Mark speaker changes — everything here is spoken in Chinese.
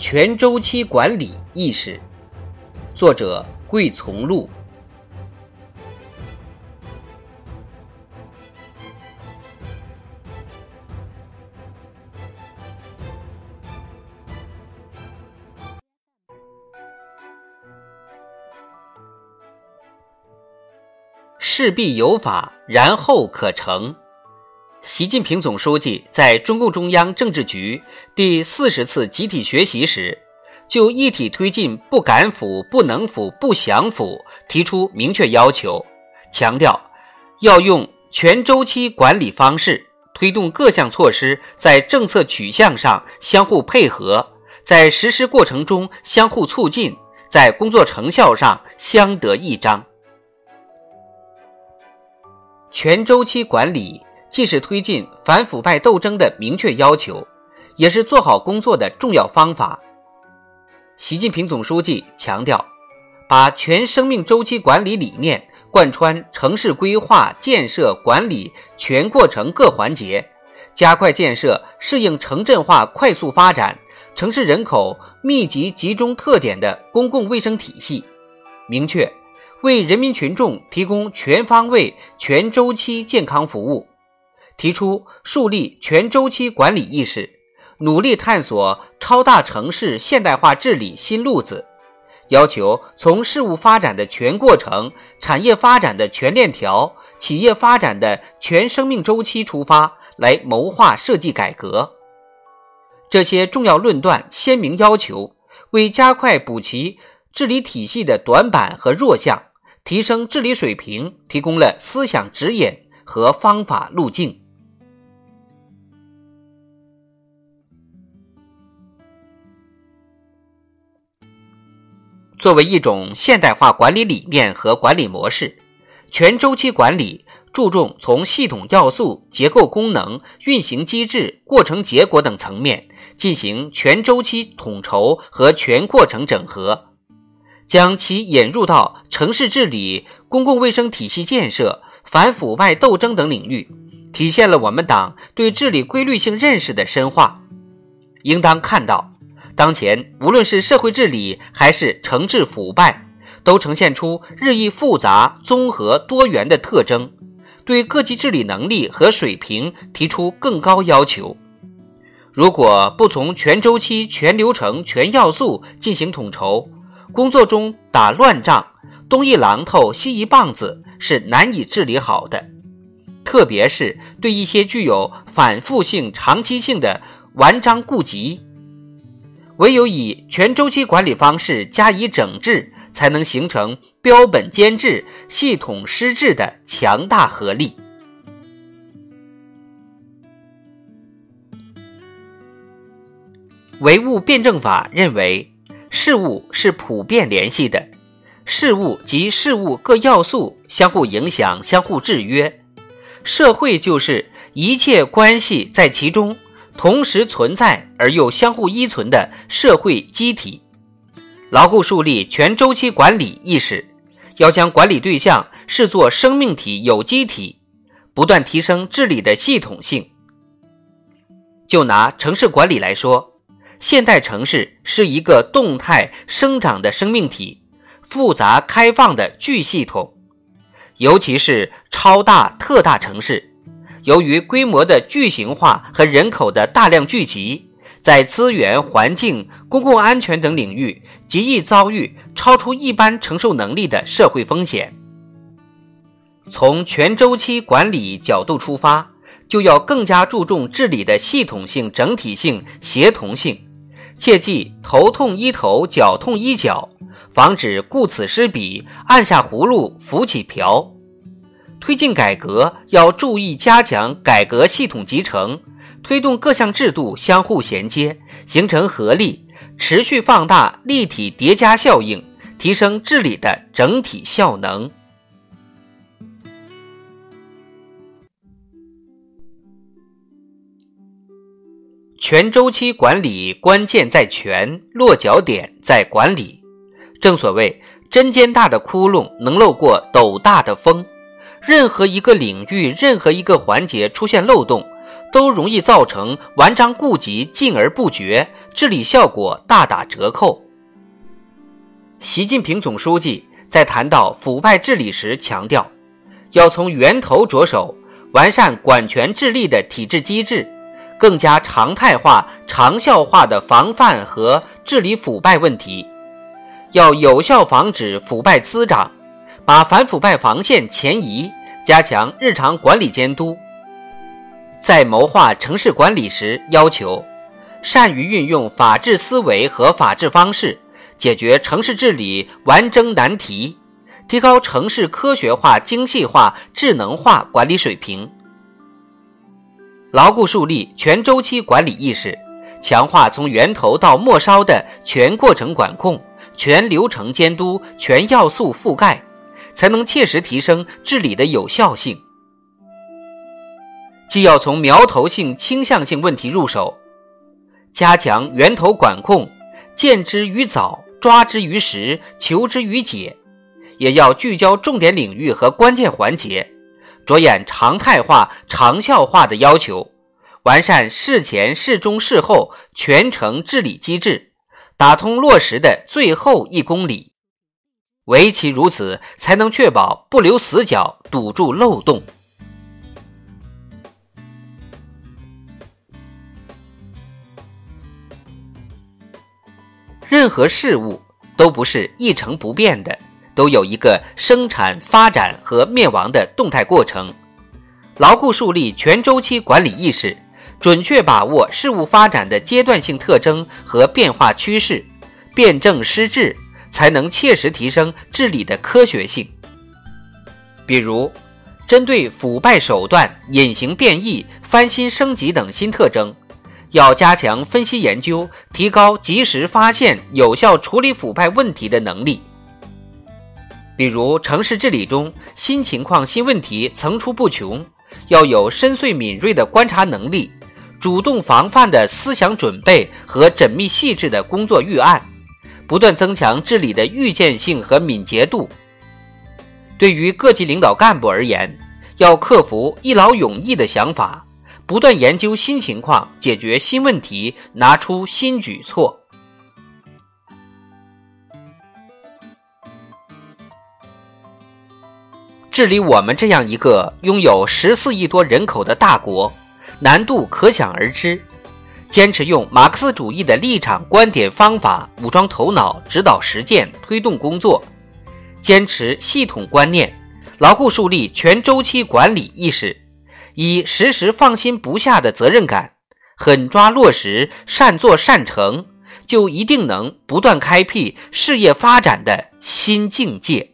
Speaker 1: 全周期管理意识，作者桂从路。事必有法，然后可成。习近平总书记在中共中央政治局第四十次集体学习时，就一体推进“不敢腐、不能腐、不想腐”提出明确要求，强调要用全周期管理方式推动各项措施在政策取向上相互配合，在实施过程中相互促进，在工作成效上相得益彰。全周期管理。既是推进反腐败斗争的明确要求，也是做好工作的重要方法。习近平总书记强调，把全生命周期管理理念贯穿城市规划、建设、管理全过程各环节，加快建设适应城镇化快速发展、城市人口密集集中特点的公共卫生体系，明确为人民群众提供全方位、全周期健康服务。提出树立全周期管理意识，努力探索超大城市现代化治理新路子，要求从事物发展的全过程、产业发展的全链条、企业发展的全生命周期出发来谋划设计改革。这些重要论断、鲜明要求，为加快补齐治理体系的短板和弱项，提升治理水平提供了思想指引和方法路径。作为一种现代化管理理念和管理模式，全周期管理注重从系统要素、结构功能、运行机制、过程结果等层面进行全周期统筹和全过程整合，将其引入到城市治理、公共卫生体系建设、反腐败斗争等领域，体现了我们党对治理规律性认识的深化。应当看到。当前，无论是社会治理还是惩治腐败，都呈现出日益复杂、综合、多元的特征，对各级治理能力和水平提出更高要求。如果不从全周期、全流程、全要素进行统筹，工作中打乱仗、东一榔头西一棒子是难以治理好的。特别是对一些具有反复性、长期性的顽瘴痼疾。唯有以全周期管理方式加以整治，才能形成标本兼治、系统施治的强大合力。唯物辩证法认为，事物是普遍联系的，事物及事物各要素相互影响、相互制约，社会就是一切关系在其中。同时存在而又相互依存的社会机体，牢固树立全周期管理意识，要将管理对象视作生命体、有机体，不断提升治理的系统性。就拿城市管理来说，现代城市是一个动态生长的生命体，复杂开放的巨系统，尤其是超大特大城市。由于规模的巨型化和人口的大量聚集，在资源、环境、公共安全等领域，极易遭遇超出一般承受能力的社会风险。从全周期管理角度出发，就要更加注重治理的系统性、整体性、协同性，切忌头痛医头、脚痛医脚，防止顾此失彼、按下葫芦浮起瓢。推进改革要注意加强改革系统集成，推动各项制度相互衔接，形成合力，持续放大立体叠加效应，提升治理的整体效能。全周期管理关键在全，落脚点在管理。正所谓，针尖大的窟窿能漏过斗大的风。任何一个领域，任何一个环节出现漏洞，都容易造成顽瘴痼疾、进而不绝，治理效果大打折扣。习近平总书记在谈到腐败治理时强调，要从源头着手，完善管权治理的体制机制。更加常态化、长效化的防范和治理腐败问题，要有效防止腐败滋长，把反腐败防线前移，加强日常管理监督。在谋划城市管理时，要求善于运用法治思维和法治方式，解决城市治理顽症难题，提高城市科学化、精细化、智能化管理水平。牢固树立全周期管理意识，强化从源头到末梢的全过程管控、全流程监督、全要素覆盖，才能切实提升治理的有效性。既要从苗头性、倾向性问题入手，加强源头管控，见之于早，抓之于实，求之于解，也要聚焦重点领域和关键环节。着眼常态化、长效化的要求，完善事前、事中、事后全程治理机制，打通落实的最后一公里。唯其如此，才能确保不留死角，堵住漏洞。任何事物都不是一成不变的。都有一个生产、发展和灭亡的动态过程，牢固树立全周期管理意识，准确把握事物发展的阶段性特征和变化趋势，辨证施治，才能切实提升治理的科学性。比如，针对腐败手段、隐形变异、翻新升级等新特征，要加强分析研究，提高及时发现、有效处理腐败问题的能力。比如城市治理中，新情况、新问题层出不穷，要有深邃敏锐的观察能力，主动防范的思想准备和缜密细致的工作预案，不断增强治理的预见性和敏捷度。对于各级领导干部而言，要克服一劳永逸的想法，不断研究新情况，解决新问题，拿出新举措。治理我们这样一个拥有十四亿多人口的大国，难度可想而知。坚持用马克思主义的立场、观点、方法武装头脑，指导实践，推动工作；坚持系统观念，牢固树立全周期管理意识，以时时放心不下的责任感，狠抓落实，善做善成，就一定能不断开辟事业发展的新境界。